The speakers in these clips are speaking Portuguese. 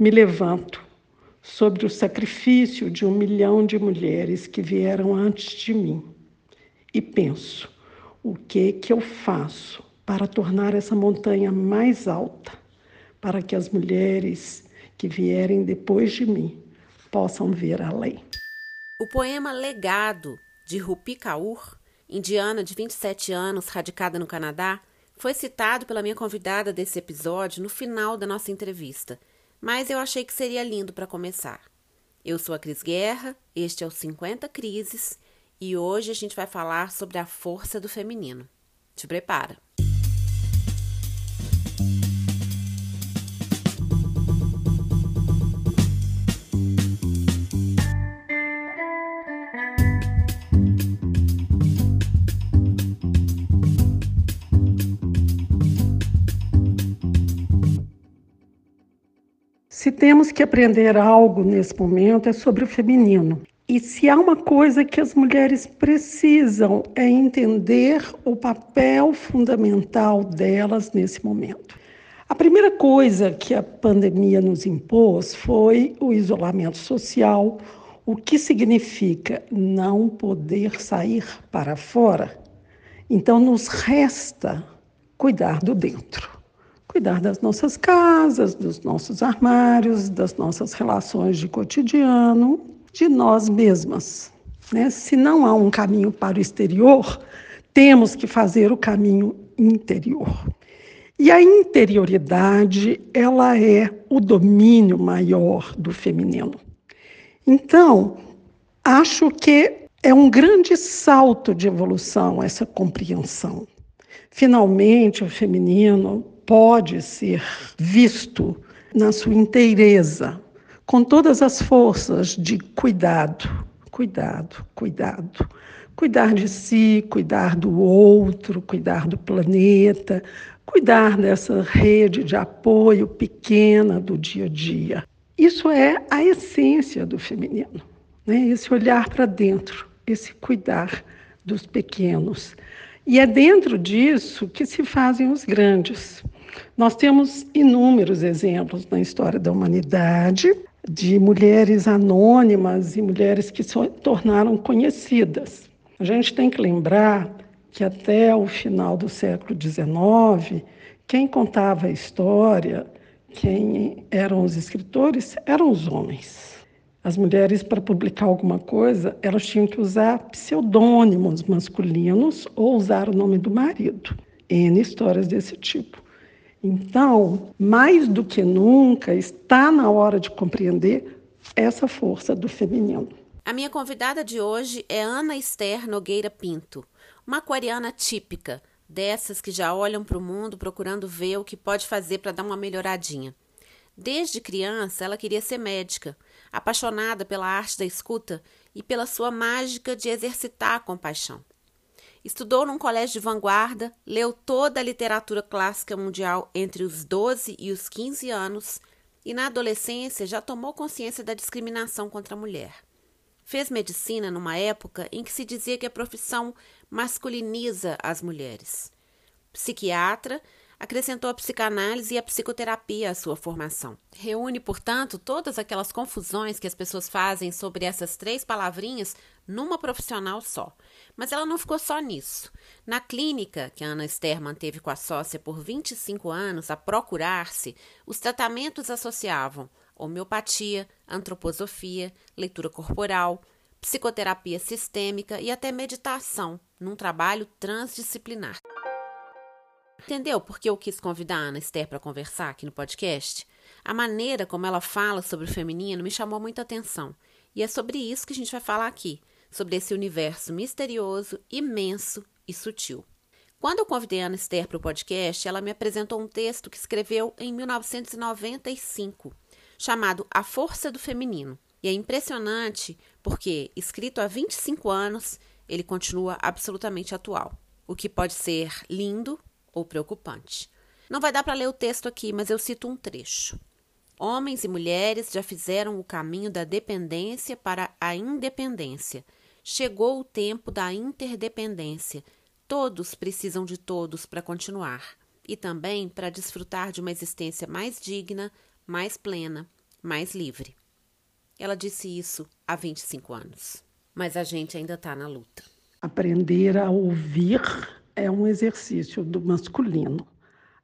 Me levanto sobre o sacrifício de um milhão de mulheres que vieram antes de mim e penso: o que que eu faço para tornar essa montanha mais alta, para que as mulheres que vierem depois de mim possam ver além? O poema Legado de Rupi Kaur, indiana de 27 anos, radicada no Canadá, foi citado pela minha convidada desse episódio no final da nossa entrevista, mas eu achei que seria lindo para começar. Eu sou a Cris Guerra, este é o 50 Crises e hoje a gente vai falar sobre a força do feminino. Te prepara! Se temos que aprender algo nesse momento é sobre o feminino. E se há uma coisa que as mulheres precisam é entender o papel fundamental delas nesse momento. A primeira coisa que a pandemia nos impôs foi o isolamento social, o que significa não poder sair para fora. Então, nos resta cuidar do dentro. Cuidar das nossas casas, dos nossos armários, das nossas relações de cotidiano de nós mesmas. Né? Se não há um caminho para o exterior, temos que fazer o caminho interior. E a interioridade, ela é o domínio maior do feminino. Então, acho que é um grande salto de evolução essa compreensão. Finalmente, o feminino pode ser visto na sua inteireza, com todas as forças de cuidado, cuidado, cuidado. Cuidar de si, cuidar do outro, cuidar do planeta, cuidar dessa rede de apoio pequena do dia a dia. Isso é a essência do feminino, né? esse olhar para dentro, esse cuidar dos pequenos. E é dentro disso que se fazem os grandes. Nós temos inúmeros exemplos na história da humanidade de mulheres anônimas e mulheres que se tornaram conhecidas. A gente tem que lembrar que até o final do século XIX, quem contava a história, quem eram os escritores, eram os homens. As mulheres, para publicar alguma coisa, elas tinham que usar pseudônimos masculinos ou usar o nome do marido. N histórias desse tipo. Então, mais do que nunca, está na hora de compreender essa força do feminino. A minha convidada de hoje é Ana Esther Nogueira Pinto, uma aquariana típica, dessas que já olham para o mundo procurando ver o que pode fazer para dar uma melhoradinha. Desde criança, ela queria ser médica, apaixonada pela arte da escuta e pela sua mágica de exercitar a compaixão. Estudou num colégio de vanguarda, leu toda a literatura clássica mundial entre os 12 e os 15 anos e, na adolescência, já tomou consciência da discriminação contra a mulher. Fez medicina numa época em que se dizia que a profissão masculiniza as mulheres. Psiquiatra, acrescentou a psicanálise e a psicoterapia à sua formação. Reúne, portanto, todas aquelas confusões que as pessoas fazem sobre essas três palavrinhas numa profissional só. Mas ela não ficou só nisso. Na clínica que a Ana Esther manteve com a sócia por 25 anos a procurar-se, os tratamentos associavam homeopatia, antroposofia, leitura corporal, psicoterapia sistêmica e até meditação, num trabalho transdisciplinar. Entendeu por que eu quis convidar a Ana Esther para conversar aqui no podcast? A maneira como ela fala sobre o feminino me chamou muita atenção. E é sobre isso que a gente vai falar aqui, sobre esse universo misterioso, imenso e sutil. Quando eu convidei a Ana Esther para o podcast, ela me apresentou um texto que escreveu em 1995, chamado A Força do Feminino. E é impressionante porque, escrito há 25 anos, ele continua absolutamente atual, o que pode ser lindo ou preocupante. Não vai dar para ler o texto aqui, mas eu cito um trecho. Homens e mulheres já fizeram o caminho da dependência para a independência. Chegou o tempo da interdependência. Todos precisam de todos para continuar e também para desfrutar de uma existência mais digna, mais plena mais livre. Ela disse isso há 25 anos, mas a gente ainda está na luta. Aprender a ouvir é um exercício do masculino.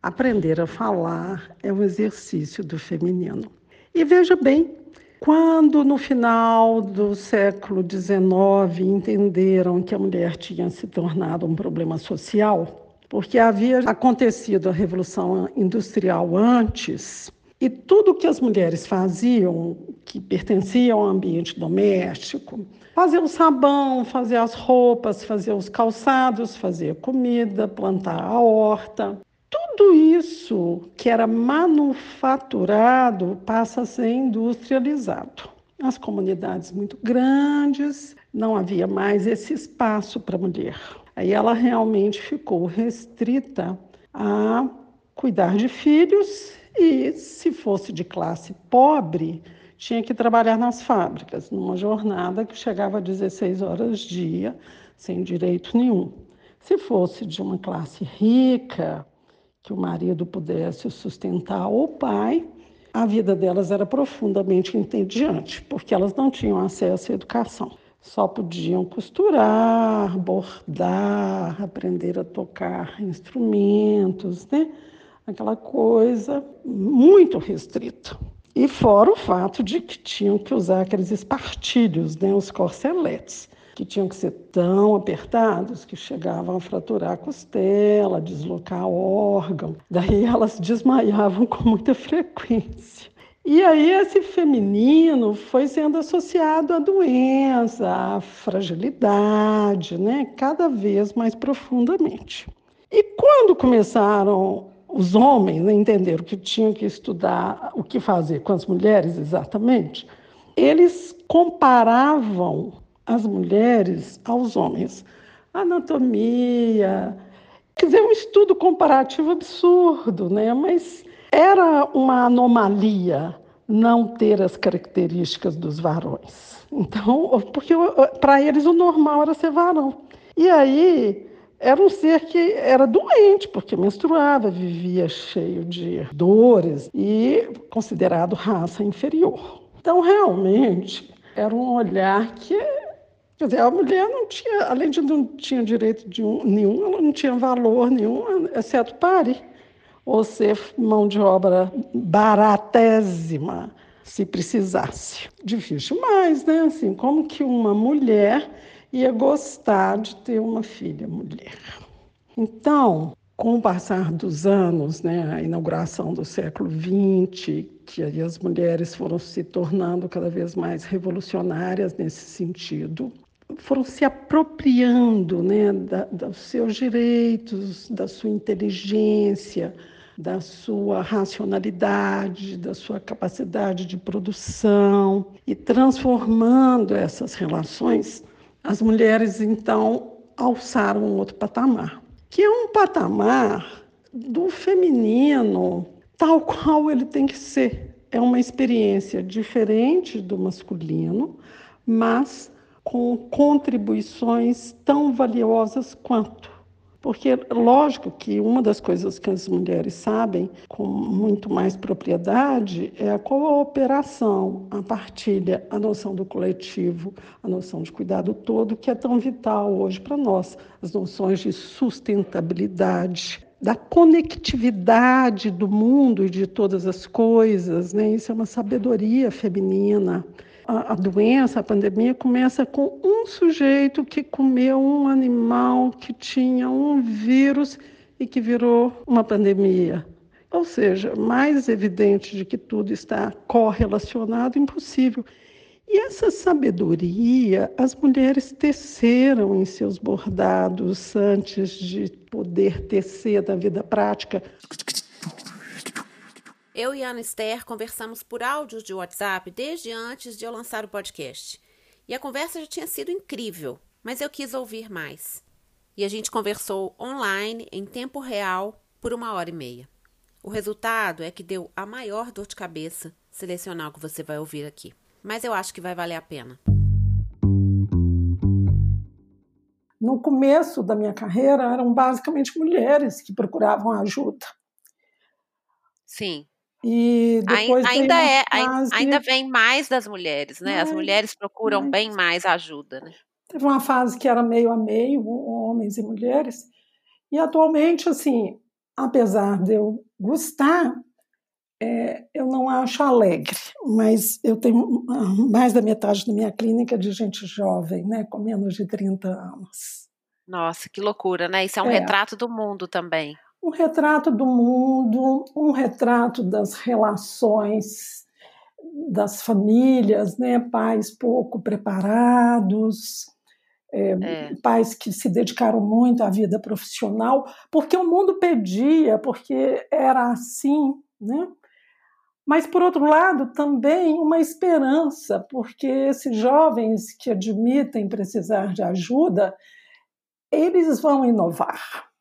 Aprender a falar é um exercício do feminino. E veja bem, quando no final do século XIX entenderam que a mulher tinha se tornado um problema social, porque havia acontecido a Revolução Industrial antes, e tudo que as mulheres faziam, que pertencia ao ambiente doméstico, fazer o sabão, fazer as roupas, fazer os calçados, fazer comida, plantar a horta, tudo isso que era manufaturado passa a ser industrializado. As comunidades muito grandes, não havia mais esse espaço para a mulher. Aí ela realmente ficou restrita a cuidar de filhos e, se fosse de classe pobre, tinha que trabalhar nas fábricas, numa jornada que chegava a 16 horas dia, sem direito nenhum. Se fosse de uma classe rica, que o marido pudesse sustentar o pai, a vida delas era profundamente entediante, porque elas não tinham acesso à educação. Só podiam costurar, bordar, aprender a tocar instrumentos, né? aquela coisa muito restrita. E fora o fato de que tinham que usar aqueles espartilhos, né, os corseletes, que tinham que ser tão apertados que chegavam a fraturar a costela, deslocar órgão. Daí elas desmaiavam com muita frequência. E aí esse feminino foi sendo associado à doença, à fragilidade, né, cada vez mais profundamente. E quando começaram os homens né, entenderam que tinham que estudar o que fazer com as mulheres exatamente, eles comparavam as mulheres aos homens. Anatomia, quer dizer, um estudo comparativo absurdo, né? mas era uma anomalia não ter as características dos varões. Então, porque para eles o normal era ser varão. E aí era um ser que era doente, porque menstruava, vivia cheio de dores e considerado raça inferior. Então, realmente, era um olhar que. Quer dizer, a mulher não tinha, além de não tinha direito de um, nenhum, ela não tinha valor nenhum, exceto pare, ou ser mão de obra baratésima, se precisasse. Difícil mais, né? Assim, como que uma mulher ia gostar de ter uma filha mulher. Então, com o passar dos anos, né, a inauguração do século XX, que as mulheres foram se tornando cada vez mais revolucionárias nesse sentido, foram se apropriando né, da, dos seus direitos, da sua inteligência, da sua racionalidade, da sua capacidade de produção e transformando essas relações as mulheres, então, alçaram um outro patamar, que é um patamar do feminino tal qual ele tem que ser. É uma experiência diferente do masculino, mas com contribuições tão valiosas quanto. Porque, lógico que uma das coisas que as mulheres sabem com muito mais propriedade é a cooperação, a partilha, a noção do coletivo, a noção de cuidado todo, que é tão vital hoje para nós, as noções de sustentabilidade, da conectividade do mundo e de todas as coisas, né? Isso é uma sabedoria feminina a, a doença, a pandemia, começa com um sujeito que comeu um animal que tinha um vírus e que virou uma pandemia. Ou seja, mais evidente de que tudo está correlacionado, impossível. E essa sabedoria as mulheres teceram em seus bordados antes de poder tecer da vida prática. Eu e Ana Esther conversamos por áudios de WhatsApp desde antes de eu lançar o podcast. E a conversa já tinha sido incrível, mas eu quis ouvir mais. E a gente conversou online, em tempo real, por uma hora e meia. O resultado é que deu a maior dor de cabeça selecionar o que você vai ouvir aqui. Mas eu acho que vai valer a pena. No começo da minha carreira, eram basicamente mulheres que procuravam ajuda. Sim. E depois ainda é, fase... ainda vem mais das mulheres, né? As mulheres procuram bem mais ajuda, né? Teve uma fase que era meio a meio, homens e mulheres, e atualmente, assim, apesar de eu gostar, é, eu não acho alegre, mas eu tenho mais da metade da minha clínica de gente jovem, né, com menos de 30 anos. Nossa, que loucura, né? Isso é um é. retrato do mundo também. Um retrato do mundo, um retrato das relações das famílias, né? Pais pouco preparados, é, é. pais que se dedicaram muito à vida profissional, porque o mundo pedia, porque era assim, né? Mas, por outro lado, também uma esperança, porque esses jovens que admitem precisar de ajuda, eles vão inovar.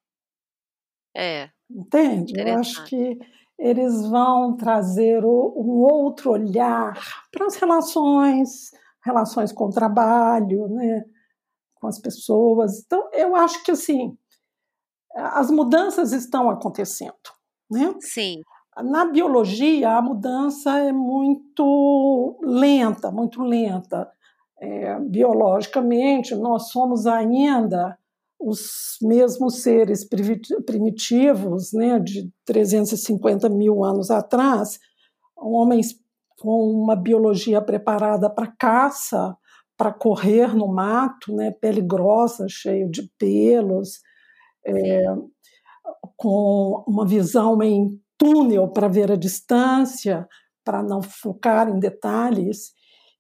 É. Entende? Eu acho que eles vão trazer um outro olhar para as relações, relações com o trabalho, né? com as pessoas. Então, eu acho que assim as mudanças estão acontecendo, né? Sim. Na biologia, a mudança é muito lenta, muito lenta. É, biologicamente, nós somos ainda os mesmos seres primitivos, né, de 350 mil anos atrás, homens com uma biologia preparada para caça, para correr no mato, né, pele grossa, cheio de pelos, é, com uma visão em túnel para ver a distância, para não focar em detalhes,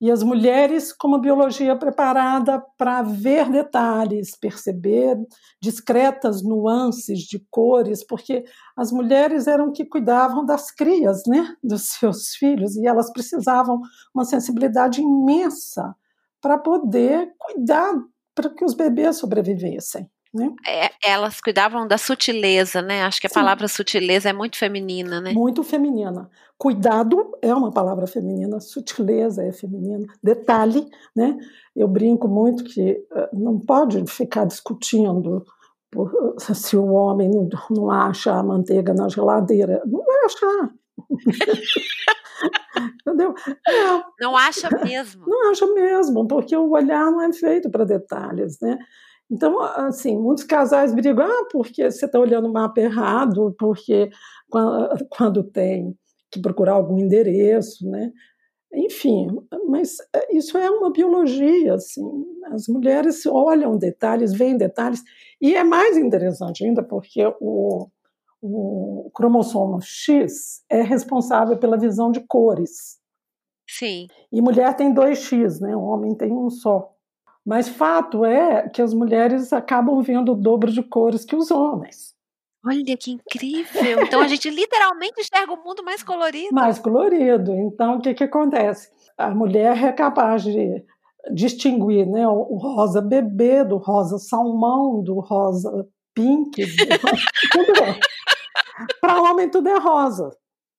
e as mulheres com uma biologia preparada para ver detalhes, perceber discretas nuances de cores, porque as mulheres eram que cuidavam das crias, né, dos seus filhos, e elas precisavam uma sensibilidade imensa para poder cuidar para que os bebês sobrevivessem. Né? É, elas cuidavam da sutileza, né? Acho que a Sim. palavra sutileza é muito feminina, né? Muito feminina. Cuidado é uma palavra feminina, sutileza é feminina. Detalhe, né? Eu brinco muito que uh, não pode ficar discutindo por, se o homem não, não acha a manteiga na geladeira. Não vai achar. Entendeu? É, não acha mesmo. Não acha mesmo, porque o olhar não é feito para detalhes, né? Então, assim, muitos casais brigam, ah, porque você está olhando o mapa errado, porque quando, quando tem que procurar algum endereço, né? Enfim, mas é, isso é uma biologia, assim. As mulheres olham detalhes, veem detalhes, e é mais interessante ainda porque o, o cromossomo X é responsável pela visão de cores. Sim. E mulher tem dois X, né? O homem tem um só. Mas fato é que as mulheres acabam vendo o dobro de cores que os homens. Olha que incrível! Então a gente literalmente enxerga o mundo mais colorido. Mais colorido. Então o que, que acontece? A mulher é capaz de distinguir né, o rosa bebê do rosa salmão, do rosa pink. é. Para homem tudo é rosa.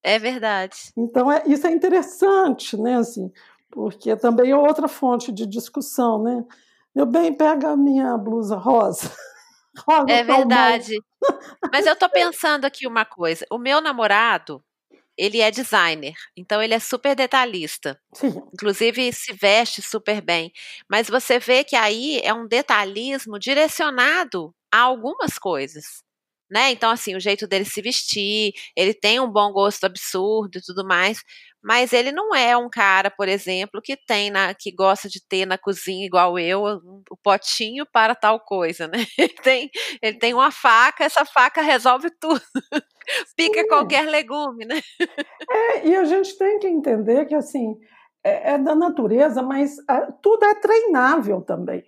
É verdade. Então é, isso é interessante, né? Assim, porque também é outra fonte de discussão, né? Meu bem, pega a minha blusa rosa. rosa é verdade. Mas eu tô pensando aqui uma coisa. O meu namorado, ele é designer, então ele é super detalhista. Sim. Inclusive se veste super bem. Mas você vê que aí é um detalhismo direcionado a algumas coisas né? Então, assim, o jeito dele se vestir, ele tem um bom gosto absurdo e tudo mais, mas ele não é um cara, por exemplo, que tem na, que gosta de ter na cozinha igual eu, o potinho para tal coisa, né? Ele tem, ele tem uma faca, essa faca resolve tudo. Pica Sim. qualquer legume, né? É, e a gente tem que entender que assim é, é da natureza, mas a, ah, tudo é treinável também.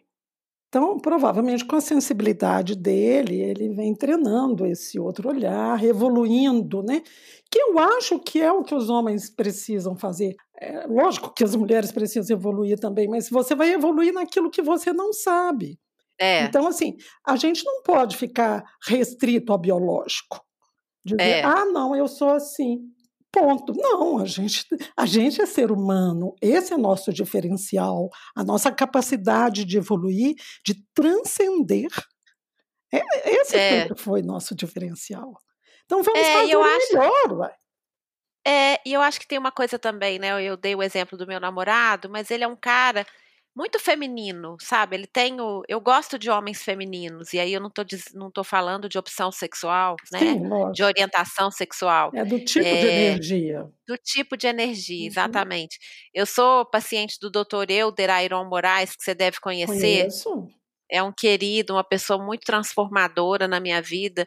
Então, provavelmente com a sensibilidade dele, ele vem treinando esse outro olhar, evoluindo, né? Que eu acho que é o que os homens precisam fazer. É, lógico que as mulheres precisam evoluir também, mas você vai evoluir naquilo que você não sabe. É. Então, assim, a gente não pode ficar restrito ao biológico. Dizer, é. ah, não, eu sou assim. Ponto. Não, a gente, a gente é ser humano. Esse é nosso diferencial, a nossa capacidade de evoluir, de transcender. É, esse é. foi nosso diferencial. Então vamos é, fazer o melhor, ué. É, e eu acho que tem uma coisa também, né? Eu dei o exemplo do meu namorado, mas ele é um cara muito feminino, sabe? Ele tem o. Eu gosto de homens femininos, e aí eu não tô, não tô falando de opção sexual, né? Sim, de orientação sexual. É do tipo é, de energia. Do tipo de energia, uhum. exatamente. Eu sou paciente do Dr. Euder Airon Moraes, que você deve conhecer. Conheço. É um querido, uma pessoa muito transformadora na minha vida.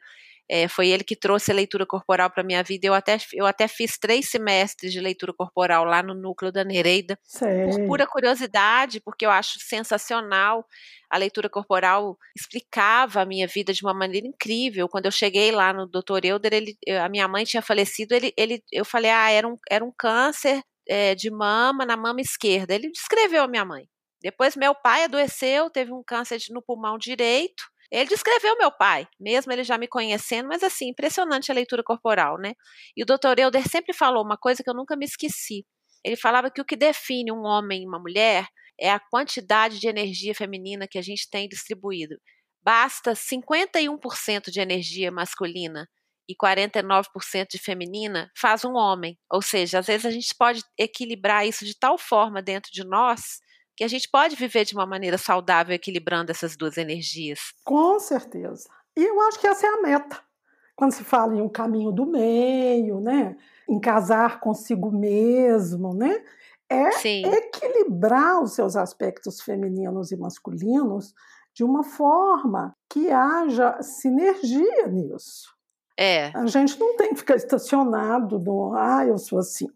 É, foi ele que trouxe a leitura corporal para minha vida. Eu até, eu até fiz três semestres de leitura corporal lá no núcleo da Nereida, Sei. por pura curiosidade, porque eu acho sensacional. A leitura corporal explicava a minha vida de uma maneira incrível. Quando eu cheguei lá no Dr. Euder, ele, a minha mãe tinha falecido, ele, ele, eu falei, ah, era um, era um câncer é, de mama na mama esquerda. Ele descreveu a minha mãe. Depois meu pai adoeceu, teve um câncer no pulmão direito, ele descreveu meu pai, mesmo ele já me conhecendo, mas assim, impressionante a leitura corporal, né? E o doutor Euder sempre falou uma coisa que eu nunca me esqueci. Ele falava que o que define um homem e uma mulher é a quantidade de energia feminina que a gente tem distribuído. Basta 51% de energia masculina e 49% de feminina faz um homem. Ou seja, às vezes a gente pode equilibrar isso de tal forma dentro de nós que a gente pode viver de uma maneira saudável, equilibrando essas duas energias. Com certeza. E eu acho que essa é a meta. Quando se fala em um caminho do meio, né? em casar consigo mesmo, né? é Sim. equilibrar os seus aspectos femininos e masculinos de uma forma que haja sinergia nisso. É. A gente não tem que ficar estacionado no, ah, eu sou assim.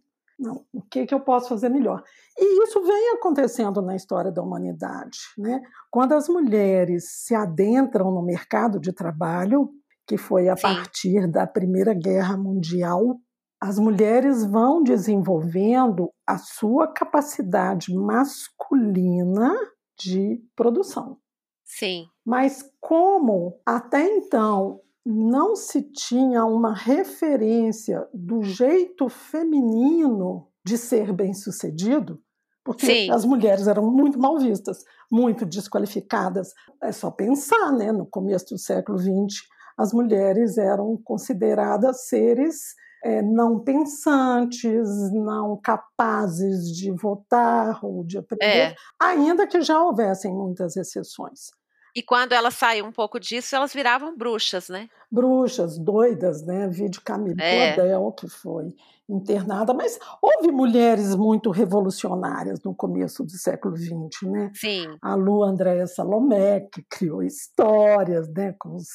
Não, o que, que eu posso fazer melhor? E isso vem acontecendo na história da humanidade. Né? Quando as mulheres se adentram no mercado de trabalho, que foi a Sim. partir da Primeira Guerra Mundial, as mulheres vão desenvolvendo a sua capacidade masculina de produção. Sim. Mas como até então não se tinha uma referência do jeito feminino de ser bem-sucedido, porque Sim. as mulheres eram muito mal vistas, muito desqualificadas. É só pensar, né? No começo do século XX, as mulheres eram consideradas seres é, não pensantes, não capazes de votar ou de aprender, é. ainda que já houvessem muitas exceções. E quando elas saíam um pouco disso, elas viravam bruxas, né? Bruxas, doidas, né? Vi de Camille é. Que foi internada, mas houve mulheres muito revolucionárias no começo do século XX, né? Sim. A Lu Andréa Salomé, que criou histórias, né, com os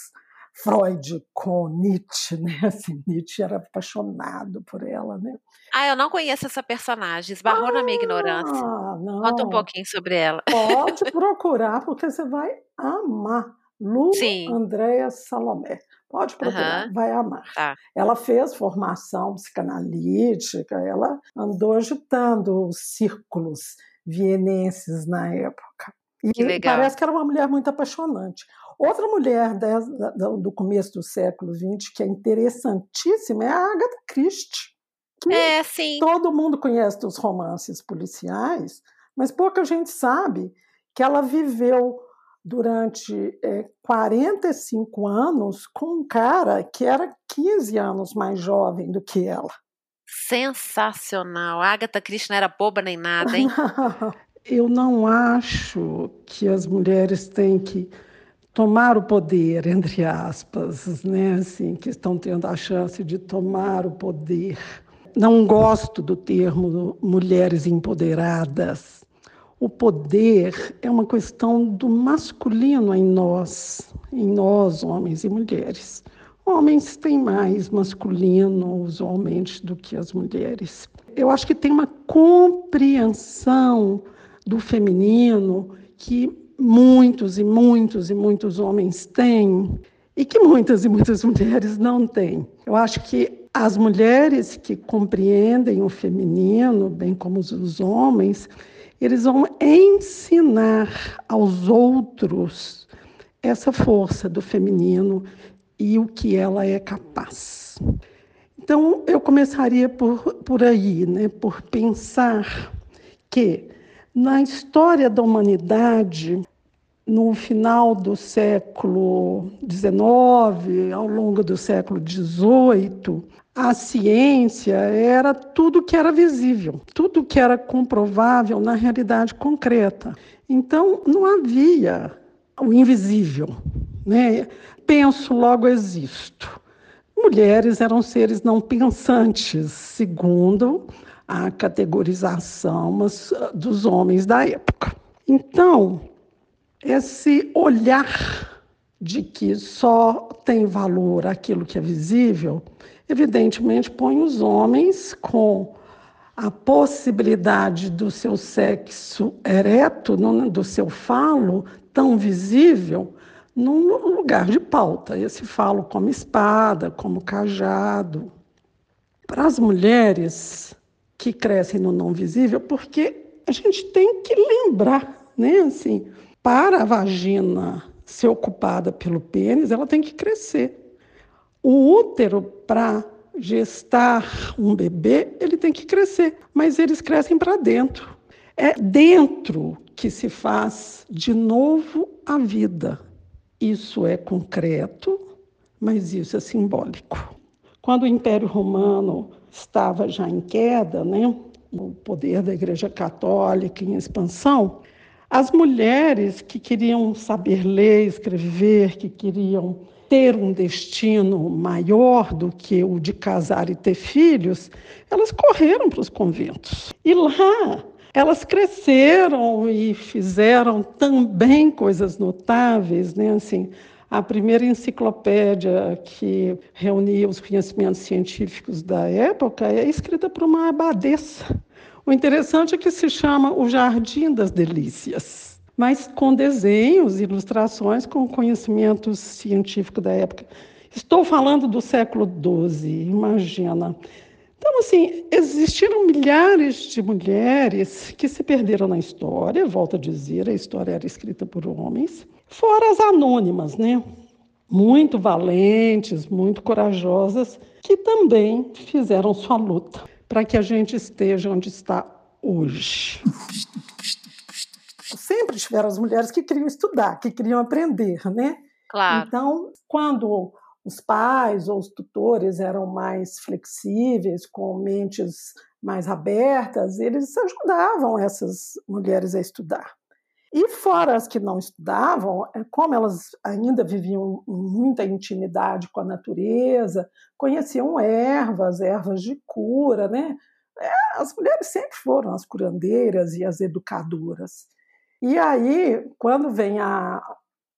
Freud com Nietzsche, né? Assim, Nietzsche era apaixonado por ela, né? Ah, eu não conheço essa personagem, esbarrou ah, na minha ignorância. Não. Conta um pouquinho sobre ela. Pode procurar, porque você vai amar. Lu Sim. Andréa Salomé. Pode procurar, uhum. vai amar. Tá. Ela fez formação psicanalítica, ela andou agitando os círculos vienenses na época. E parece que era uma mulher muito apaixonante. Outra mulher do começo do século XX que é interessantíssima é a Agatha Christie. Que é, sim. Todo mundo conhece dos romances policiais, mas pouca gente sabe que ela viveu durante é, 45 anos com um cara que era 15 anos mais jovem do que ela. Sensacional. A Agatha Christie não era boba nem nada, hein? Eu não acho que as mulheres têm que tomar o poder, entre aspas, né? assim, que estão tendo a chance de tomar o poder. Não gosto do termo mulheres empoderadas. O poder é uma questão do masculino em nós, em nós, homens e mulheres. Homens têm mais masculino usualmente do que as mulheres. Eu acho que tem uma compreensão do feminino que muitos e muitos e muitos homens têm e que muitas e muitas mulheres não têm. Eu acho que as mulheres que compreendem o feminino, bem como os homens, eles vão ensinar aos outros essa força do feminino e o que ela é capaz. Então, eu começaria por, por aí, né, por pensar que na história da humanidade, no final do século XIX, ao longo do século XVIII, a ciência era tudo que era visível, tudo que era comprovável na realidade concreta. Então, não havia o invisível. Né? Penso, logo existo. Mulheres eram seres não pensantes, segundo a categorização dos homens da época. Então, esse olhar de que só tem valor aquilo que é visível, evidentemente põe os homens com a possibilidade do seu sexo ereto, do seu falo tão visível, num lugar de pauta. Esse falo como espada, como cajado. Para as mulheres que crescem no não visível, porque a gente tem que lembrar, né, assim, para a vagina ser ocupada pelo pênis, ela tem que crescer. O útero, para gestar um bebê, ele tem que crescer, mas eles crescem para dentro. É dentro que se faz de novo a vida. Isso é concreto, mas isso é simbólico. Quando o Império Romano estava já em queda, né, o poder da Igreja Católica em expansão, as mulheres que queriam saber ler, escrever, que queriam ter um destino maior do que o de casar e ter filhos, elas correram para os conventos. E lá elas cresceram e fizeram também coisas notáveis, né? Assim, a primeira enciclopédia que reunia os conhecimentos científicos da época é escrita por uma abadesa o interessante é que se chama O Jardim das Delícias, mas com desenhos, ilustrações, com conhecimento científico da época. Estou falando do século XII, imagina. Então, assim, existiram milhares de mulheres que se perderam na história, volto a dizer, a história era escrita por homens, fora as anônimas, né? Muito valentes, muito corajosas, que também fizeram sua luta para que a gente esteja onde está hoje. Sempre tiveram as mulheres que queriam estudar, que queriam aprender, né? Claro. Então, quando os pais ou os tutores eram mais flexíveis, com mentes mais abertas, eles ajudavam essas mulheres a estudar. E fora as que não estudavam, é, como elas ainda viviam muita intimidade com a natureza, conheciam ervas, ervas de cura, né? É, as mulheres sempre foram as curandeiras e as educadoras. E aí, quando vem a,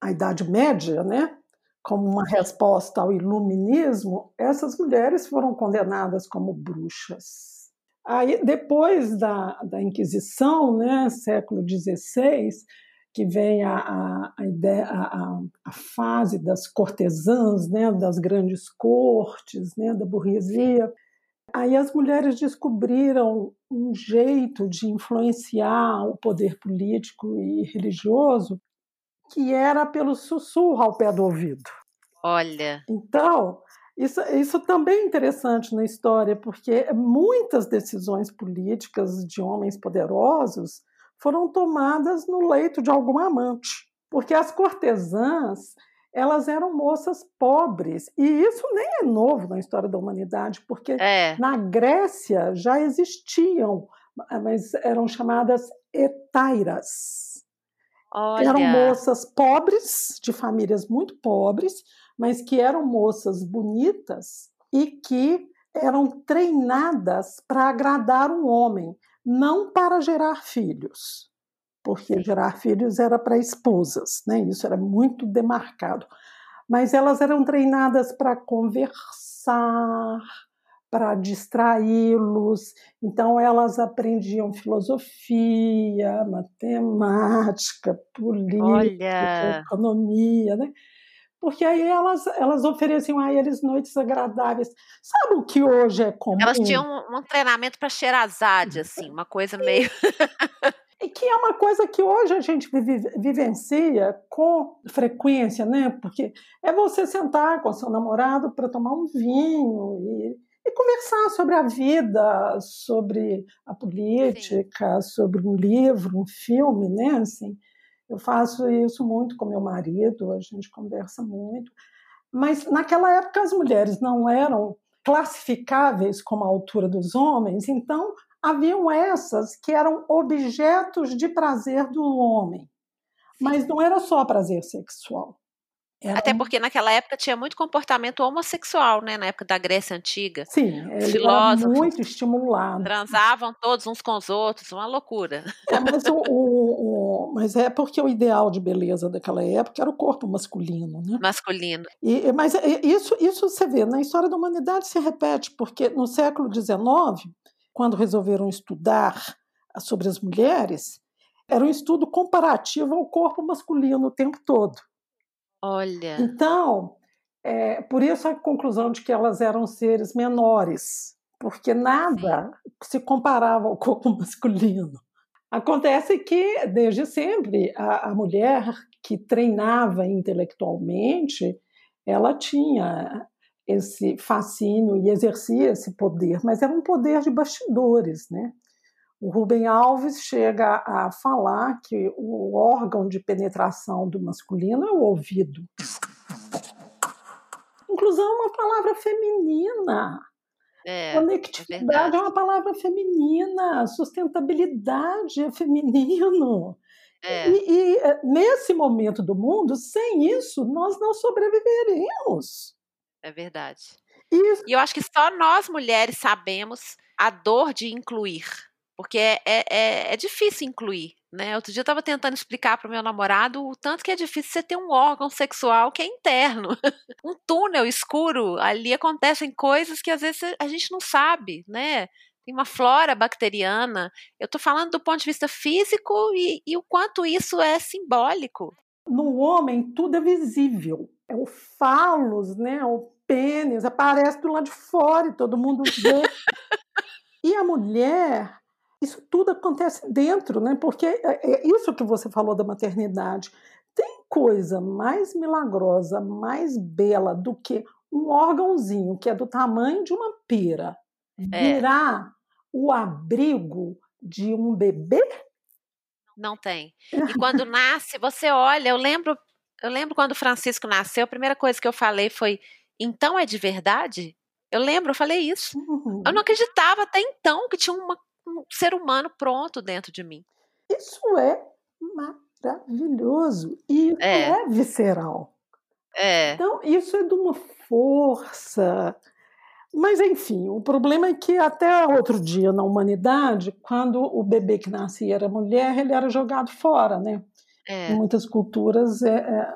a Idade Média, né? Como uma resposta ao iluminismo, essas mulheres foram condenadas como bruxas. Aí, depois da, da Inquisição, né, século XVI, que vem a, a, a ideia, a, a, fase das cortesãs, né, das grandes cortes, né, da burguesia, aí as mulheres descobriram um jeito de influenciar o poder político e religioso que era pelo sussurro ao pé do ouvido. Olha. Então, isso, isso também é interessante na história, porque muitas decisões políticas de homens poderosos foram tomadas no leito de algum amante, porque as cortesãs elas eram moças pobres e isso nem é novo na história da humanidade, porque é. na Grécia já existiam, mas eram chamadas etairas. Olha. Eram moças pobres, de famílias muito pobres, mas que eram moças bonitas e que eram treinadas para agradar um homem, não para gerar filhos, porque gerar filhos era para esposas, né? Isso era muito demarcado. Mas elas eram treinadas para conversar, para distraí-los. Então elas aprendiam filosofia, matemática, política, Olha. economia, né? porque aí elas, elas ofereciam a eles noites agradáveis. Sabe o que hoje é comum? Elas tinham um, um treinamento para Sherazade, assim, uma coisa meio. e que é uma coisa que hoje a gente vive, vivencia com frequência, né? Porque é você sentar com seu namorado para tomar um vinho e, e, conversar sobre a vida, sobre a política, Sim. sobre um livro, um filme, né? Assim, Eu faço isso muito com meu marido, a gente conversa muito. Mas naquela época as mulheres não eram classificáveis como a altura dos homens, então haviam essas que eram objetos de prazer do homem. Mas não era só prazer sexual. Era Até porque naquela época tinha muito comportamento homossexual, né? Na época da Grécia Antiga. Sim, filósofos muito estimulado. Transavam todos uns com os outros, uma loucura. É, mas, o, o, o, mas, é porque o ideal de beleza daquela época era o corpo masculino, né? Masculino. E, mas isso, isso você vê, na história da humanidade se repete, porque no século XIX, quando resolveram estudar sobre as mulheres, era um estudo comparativo ao corpo masculino o tempo todo. Olha. Então, é, por isso a conclusão de que elas eram seres menores, porque nada Sim. se comparava ao corpo masculino. Acontece que, desde sempre, a, a mulher que treinava intelectualmente, ela tinha esse fascínio e exercia esse poder, mas era um poder de bastidores, né? O Rubem Alves chega a falar que o órgão de penetração do masculino é o ouvido. Inclusão é uma palavra feminina. É, Conectividade é, é, uma palavra feminina. Sustentabilidade é feminino. É. E, e eh, nesse momento do mundo, sem isso, nós não sobreviveremos. É verdade. Isso. E eu acho que só nós mulheres sabemos a dor de incluir porque é, é, é, é difícil incluir. Né? Outro dia eu estava tentando explicar para o meu namorado o tanto que é difícil você ter um órgão sexual que é interno. um túnel escuro, ali acontecem coisas que às vezes a gente não sabe, né? Tem uma flora bacteriana. Eu estou falando do ponto de vista físico e, e o quanto isso é simbólico. No homem, tudo é visível. É o falos, né? O pênis, aparece do lado de fora e todo mundo vê. e a mulher, isso tudo acontece dentro, né? Porque é, é isso que você falou da maternidade. Tem coisa mais milagrosa, mais bela do que um órgãozinho que é do tamanho de uma pera é. virar o abrigo de um bebê? Não tem. E quando nasce, você olha, eu lembro, eu lembro quando o Francisco nasceu, a primeira coisa que eu falei foi: "Então é de verdade?" Eu lembro, eu falei isso. Uhum. Eu não acreditava até então que tinha uma um ser humano pronto dentro de mim. Isso é maravilhoso. E é, é visceral. É. Então, isso é de uma força. Mas, enfim, o problema é que até outro dia na humanidade, quando o bebê que nascia era mulher, ele era jogado fora, né? É. Em muitas culturas, é, é,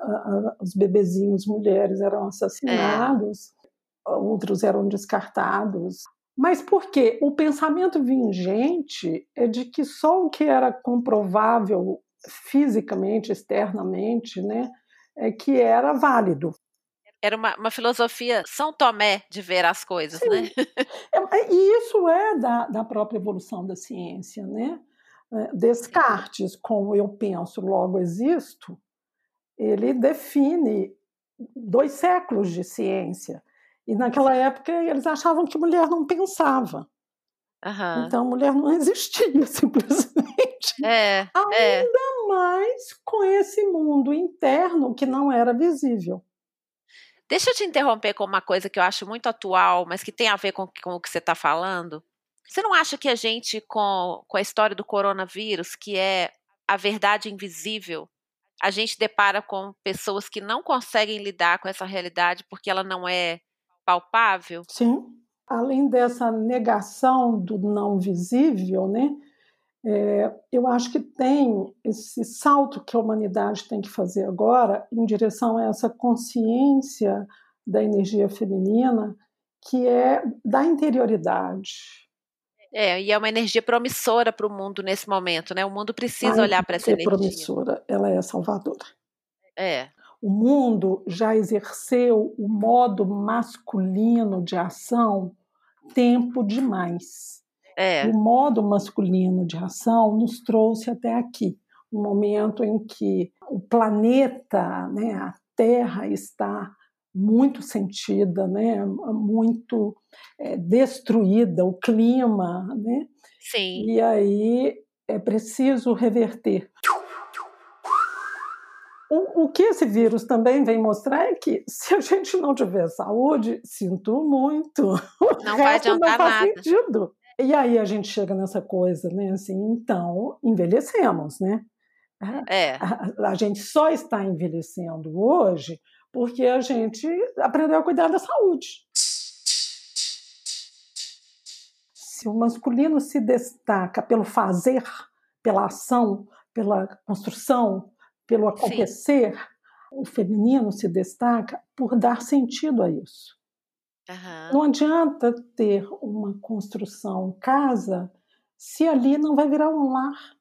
os bebezinhos mulheres eram assassinados, outros eram descartados. Mas por quê? O pensamento vingente é de que só o que era comprovável fisicamente, externamente, né, é que era válido. Era uma, uma filosofia São Tomé de ver as coisas, Sim. né? É, é, e isso é da, da própria evolução da ciência, né? É, Descartes, com eu penso, logo existo, ele define dois séculos de ciência e naquela época eles achavam que mulher não pensava. Uhum. Então mulher não existia simplesmente. É, é. Ainda é. mais com esse mundo interno que não era visível. Deixa eu te interromper com uma coisa que eu acho muito atual, mas que tem a ver com, com o que você está falando. Você não acha que a gente, com, com a história do coronavírus, que é a verdade invisível, a gente depara com pessoas que não conseguem lidar com essa realidade porque ela não é palpável? Sim. Além dessa negação do não visível, né? É, eu acho que tem esse salto que a humanidade tem que fazer agora em direção a essa consciência da energia feminina, que é da interioridade. É, e é uma energia promissora para o mundo nesse momento, né? O mundo precisa a olhar para essa energia. É promissora, ela é salvadora. É o mundo já exerceu o modo masculino de ação tempo demais. É. O modo masculino de ação nos trouxe até aqui, um momento em que o planeta, né, a Terra está muito sentida, né, muito é, destruída, o clima, né? Sim. E aí é preciso reverter O, que esse vírus também vem mostrar é que se a gente não tiver saúde, sinto muito. Não vai adiantar não faz nada. sentido. E aí a gente chega nessa coisa, né? Assim, então envelhecemos, né? É. A, a gente só está envelhecendo hoje porque a gente aprendeu a cuidar da saúde. Se o masculino se destaca pelo fazer, pela ação, pela construção, pelo acontecer, Sim. o feminino se destaca por dar sentido a isso. Uhum. Não adianta ter uma construção casa se ali não vai virar um lar.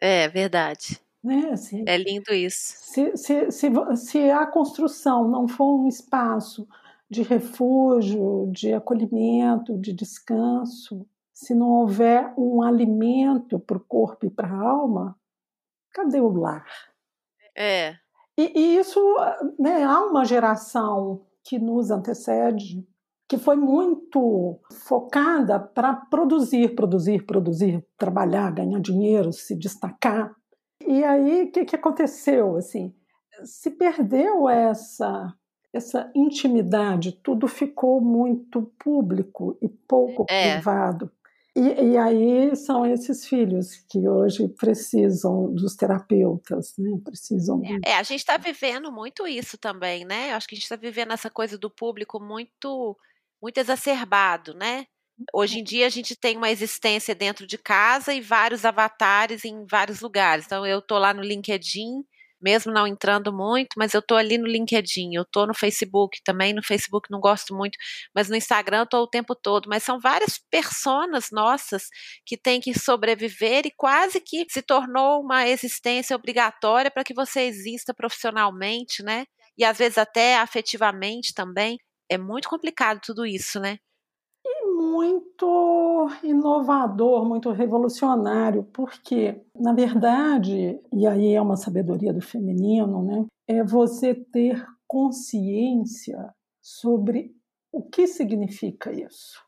É verdade. Né? É lindo isso. Se, se, se, se a construção não for um espaço de refúgio, de acolhimento, de descanso, se não houver um alimento para o corpo e para a alma, cadê o lar? É. E, e isso, né, há uma geração que nos antecede que foi muito focada para produzir, produzir, produzir, trabalhar, ganhar dinheiro, se destacar. E aí, o que, que aconteceu? Assim, se perdeu essa essa intimidade, tudo ficou muito público e pouco é. privado. E, e, aí são esses filhos que hoje precisam dos terapeutas, né? Precisam. É, a gente está vivendo muito isso também, né? Eu acho que a gente está vivendo essa coisa do público muito, muito exacerbado, né? Hoje em dia a gente tem uma existência dentro de casa e vários avatares em vários lugares. Então eu tô lá no LinkedIn mesmo não entrando muito, mas eu tô ali no LinkedIn, eu tô no Facebook também, no Facebook não gosto muito, mas no Instagram eu tô o tempo todo, mas são várias personas nossas que têm que sobreviver e quase que se tornou uma existência obrigatória para que você exista profissionalmente, né? E às vezes até afetivamente também. É muito complicado tudo isso, né? Muito inovador, muito revolucionário, porque, na verdade, e aí é uma sabedoria do feminino, né, é você ter consciência sobre o que significa isso.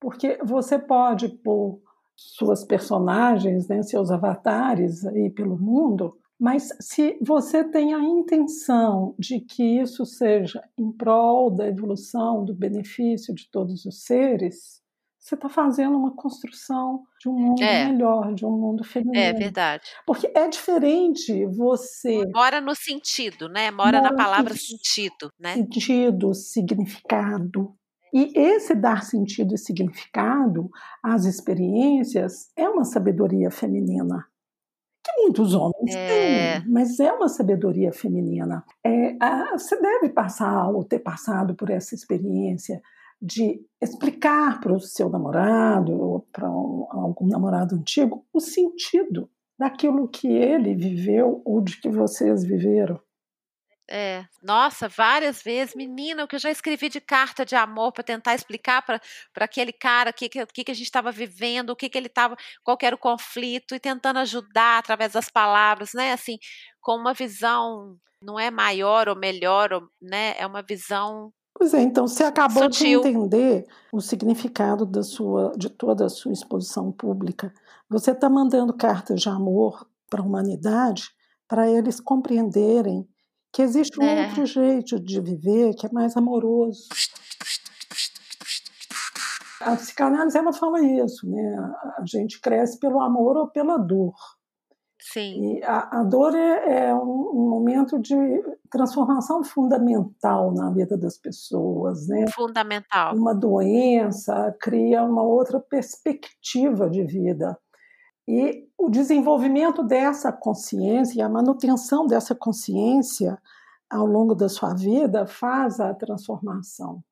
Porque você pode pôr suas personagens, né, seus avatares aí pelo mundo, mas se você tem a intenção de que isso seja em prol da evolução, do benefício de todos os seres, você está fazendo uma construção de um mundo é. melhor, de um mundo feminino. É verdade. Porque é diferente você. Mora no sentido, né? Mora, Mora na palavra sentido, né? Sentido, significado. E esse dar sentido e significado às experiências é uma sabedoria feminina que muitos homens é. têm, mas é uma sabedoria feminina. É, a, você deve passar ou ter passado por essa experiência de explicar para o seu namorado ou para um, algum namorado antigo o sentido daquilo que ele viveu ou de que vocês viveram. É, nossa, várias vezes, menina, o que eu já escrevi de carta de amor para tentar explicar para aquele cara o que, que, que, a gente estava vivendo, o que, que ele estava, qual era o conflito, e tentando ajudar através das palavras, né? Assim, com uma visão não é maior ou melhor, né? É uma visão. Pois é, então você acabou sutil. de entender o significado da sua, de toda a sua exposição pública. Você está mandando cartas de amor para a humanidade para eles compreenderem que existe um é. outro jeito de viver que é mais amoroso. A psicanálise ela fala isso, né? A gente cresce pelo amor ou pela dor. Sim. E a, a dor é, é um, um, momento de transformação fundamental na vida das pessoas, né? Fundamental. Uma doença cria uma outra perspectiva de vida. E o desenvolvimento dessa consciência e a manutenção dessa consciência ao longo da sua vida faz a transformação.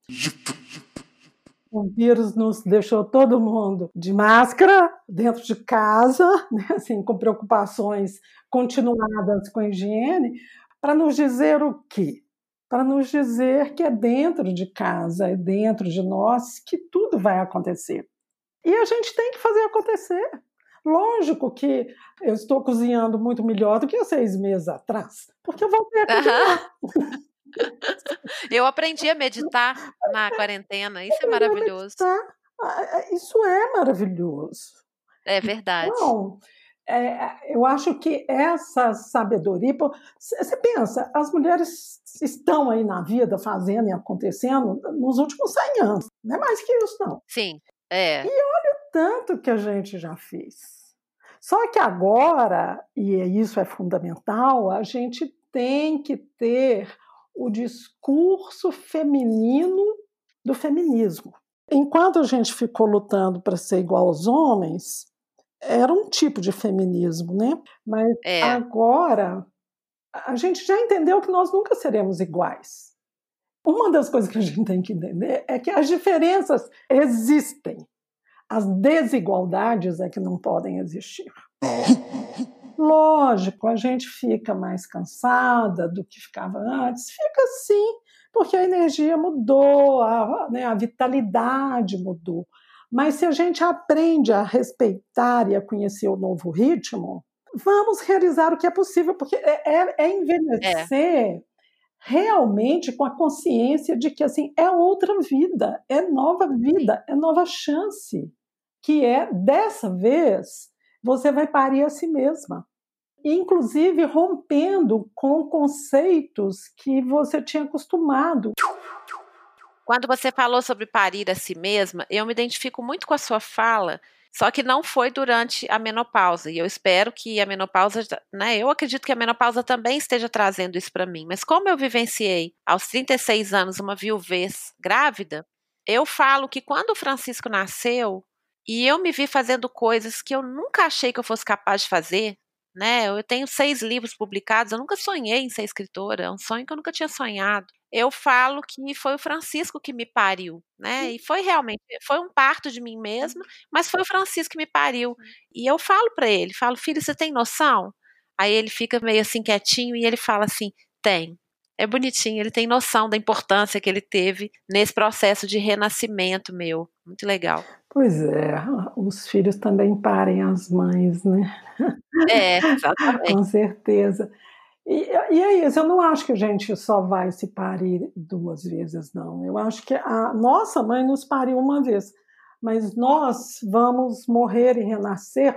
O vírus nos deixou todo mundo de máscara, dentro de casa, né, assim, com preocupações continuadas com a higiene, para nos dizer o quê? Para nos dizer que é dentro de casa, é dentro de nós que tudo vai acontecer. E a gente tem que fazer acontecer. Lógico que eu estou cozinhando muito melhor do que há seis meses atrás, porque eu voltei a cozinhar. eu aprendi a meditar na quarentena, isso é maravilhoso. Ah, é, isso é maravilhoso. É verdade. Então, é, eu acho que essa sabedoria. Você pensa, as mulheres estão aí na vida fazendo e acontecendo nos últimos 100 anos. Não é mais que isso, não. Sim. É. E olha o tanto que a gente já fez. Só que agora, e isso é fundamental, a gente tem que ter o discurso feminino do feminismo. Enquanto a gente ficou lutando para ser igual aos homens, era um tipo de feminismo, né? Mas é. agora a gente já entendeu que nós nunca seremos iguais. Uma das coisas que a gente tem que entender é que as diferenças existem. As desigualdades é que não podem existir. Lógico, a gente fica mais cansada do que ficava antes, fica sim, porque a energia mudou, a, né, a vitalidade mudou. Mas se a gente aprende a respeitar e a conhecer o novo ritmo, vamos realizar o que é possível, porque é, é, é envelhecer é. realmente com a consciência de que assim é outra vida, é nova vida, é nova chance, que é dessa vez você vai parir a si mesma. Inclusive rompendo com conceitos que você tinha acostumado. Quando você falou sobre parir a si mesma, eu me identifico muito com a sua fala, só que não foi durante a menopausa. E eu espero que a menopausa, né? Eu acredito que a menopausa também esteja trazendo isso para mim. Mas como eu vivenciei aos 36 anos uma viuvez grávida, eu falo que quando o Francisco nasceu e eu me vi fazendo coisas que eu nunca achei que eu fosse capaz de fazer, né? Eu tenho seis livros publicados, eu nunca sonhei em ser escritora, é um sonho que eu nunca tinha sonhado. Eu falo que foi o Francisco que me pariu, né? E foi realmente, foi um parto de mim mesma, mas foi o Francisco que me pariu. E eu falo para ele, falo, filho, você tem noção? Aí ele fica meio assim quietinho e ele fala assim, tem. É bonitinho, ele tem noção da importância que ele teve nesse processo de renascimento meu. Muito legal. Pois é, os filhos também parem as mães, né? É, exatamente. Com certeza. E, e é isso, eu não acho que a gente só vai se parir duas vezes, não. Eu acho que a nossa mãe nos pariu uma vez, mas nós vamos morrer e renascer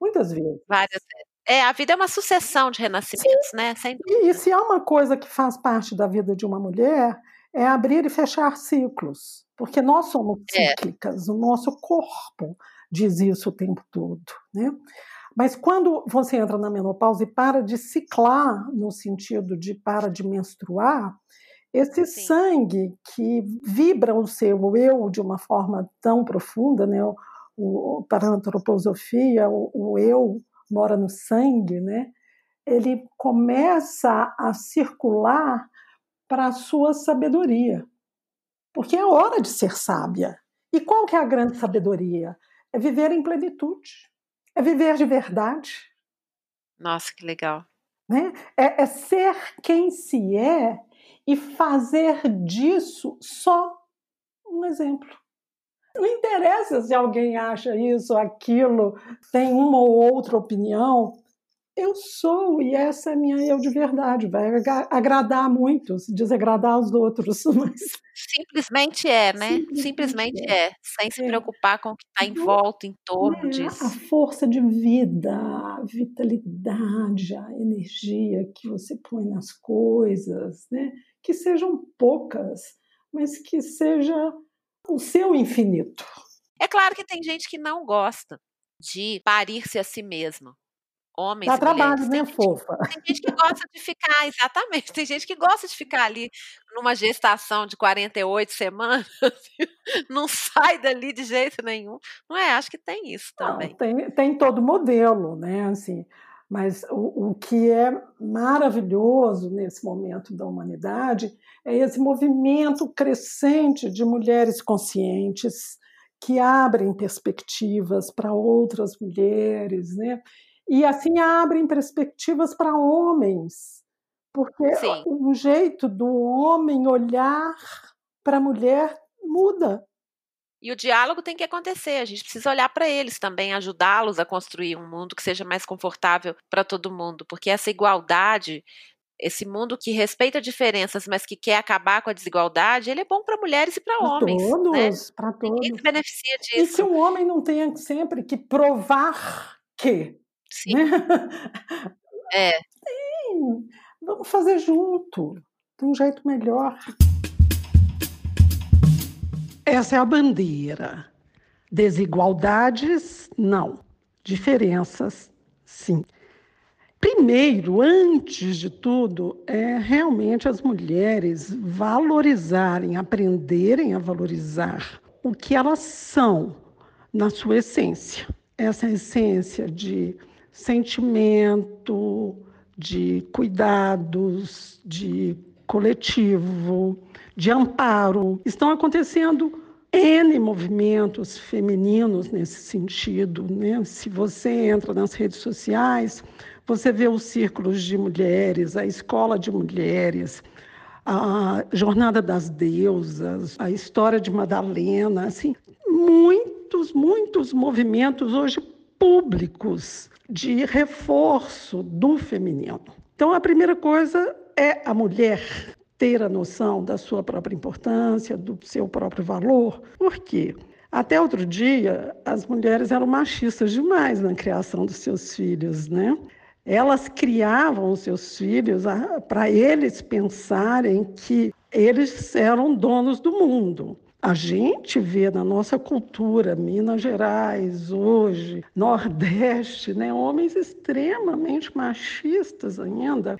muitas vezes. Várias vezes. É, a vida é uma sucessão de renascimentos, Sim. né? Sem e, e se há uma coisa que faz parte da vida de uma mulher, é abrir e fechar ciclos, porque nós somos é. cíclicas, é. o nosso corpo diz isso o tempo todo, né? Mas quando você entra na menopausa e para de ciclar, no sentido de para de menstruar, esse Sim. sangue que vibra o seu eu de uma forma tão profunda, né? O, o, para a antroposofia, o, o eu mora no sangue, né? Ele começa a circular para a sua sabedoria. Porque é hora de ser sábia. E qual que é a grande sabedoria? É viver em plenitude. É viver de verdade. Nossa, que legal. Né? É, é ser quem se é e fazer disso só um exemplo. Não interessa se alguém acha isso, aquilo, tem uma ou outra opinião. Eu sou e essa é minha eu de verdade. Vai agradar a muitos, desagradar aos outros, mas simplesmente é, né? Simplesmente, simplesmente é. é. sem se é. preocupar com o que está em volta, em torno é, disso. A força de vida, a vitalidade, a energia que você põe nas coisas, né? Que sejam poucas, mas que seja o seu infinito. É claro que tem gente que não gosta de parir-se a si mesmo. Homens, Dá trabalho, mulheres. né, tem fofa? Gente, tem gente que gosta de ficar, exatamente, tem gente que gosta de ficar ali numa gestação de 48 semanas, não sai dali de jeito nenhum. Não é? Acho que tem isso também. Não, tem, tem todo modelo, né? Assim, mas o, o que é maravilhoso nesse momento da humanidade é esse movimento crescente de mulheres conscientes que abrem perspectivas para outras mulheres, né? E assim abrem perspectivas para homens, porque Sim. o jeito do homem olhar para a mulher muda. E o diálogo tem que acontecer, a gente precisa olhar para eles também, ajudá-los a construir um mundo que seja mais confortável para todo mundo, porque essa igualdade, esse mundo que respeita diferenças, mas que quer acabar com a desigualdade, ele é bom para mulheres e para homens. Né? Todos, né? para todos. Ninguém se beneficia disso. E que o homem não tenha sempre que provar que Sim. Né? É. Sim, vamos fazer junto, de um jeito melhor. Essa é a bandeira. Desigualdades, não. Diferenças, sim. Primeiro, antes de tudo, é realmente as mulheres valorizarem, aprenderem a valorizar o que elas são na sua essência. Essa essência de sentimento, de cuidados, de coletivo, de amparo. Estão acontecendo N movimentos femininos nesse sentido. Né? Se você entra nas redes sociais, você vê os círculos de mulheres, a escola de mulheres, a Jornada das Deusas, a história de Madalena, assim, muitos, muitos movimentos hoje públicos de reforço do feminino. Então, a primeira coisa é a mulher ter a noção da sua própria importância, do seu próprio valor. Por quê? Até outro dia, as mulheres eram machistas demais na criação dos seus filhos, né? Elas criavam os seus filhos para eles pensarem que eles eram donos do mundo. A gente vê na nossa cultura, Minas Gerais, hoje, Nordeste, né, homens extremamente machistas ainda,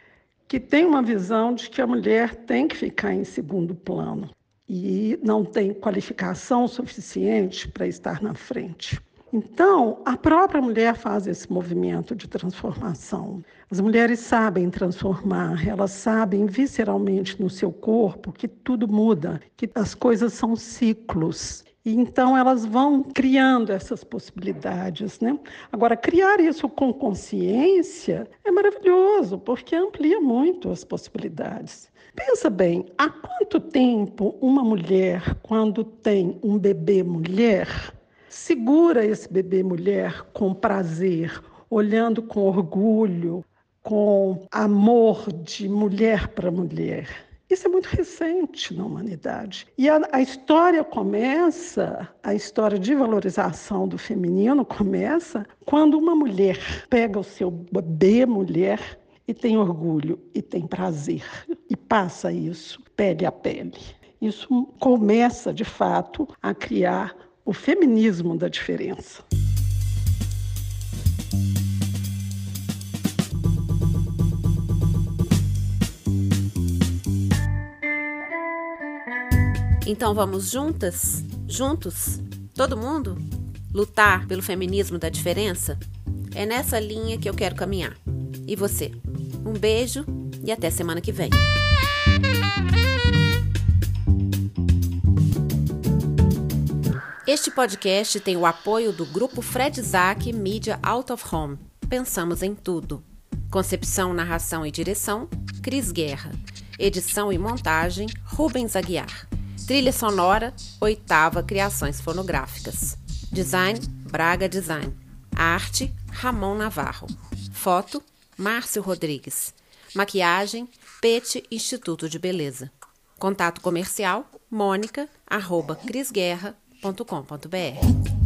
que têm uma visão de que a mulher tem que ficar em segundo plano e não tem qualificação suficiente para estar na frente. Então, a própria mulher faz esse movimento de transformação. As mulheres sabem transformar, elas sabem visceralmente no seu corpo que tudo muda, que as coisas são ciclos. Então elas vão criando essas possibilidades, né? Agora criar isso com consciência é maravilhoso, porque amplia muito as possibilidades. Pensa bem, há quanto tempo uma mulher quando tem um bebê mulher segura esse bebê mulher com prazer, olhando com orgulho, com amor de mulher para mulher. Isso é muito recente na humanidade. E a, a, história começa, a história de valorização do feminino começa quando uma mulher pega o seu bebê mulher e tem orgulho e tem prazer e passa isso pele a pele. Isso começa, de fato, a criar o feminismo da diferença. Então vamos juntas, juntos, todo mundo, lutar pelo feminismo da diferença? É nessa linha que eu quero caminhar. E você? Um beijo e até semana que vem. Este podcast tem o apoio do grupo Fred Zack Media Out of Home. Pensamos em tudo. Concepção, narração e direção: Cris Guerra. Edição e montagem: Rubens Aguiar. Trilha sonora: Oitava Criações Fonográficas. Design: Braga Design. Arte: Ramon Navarro. Foto: Márcio Rodrigues. Maquiagem: Pete Instituto de Beleza. Contato comercial: mônica, arroba crisguerra.com.br.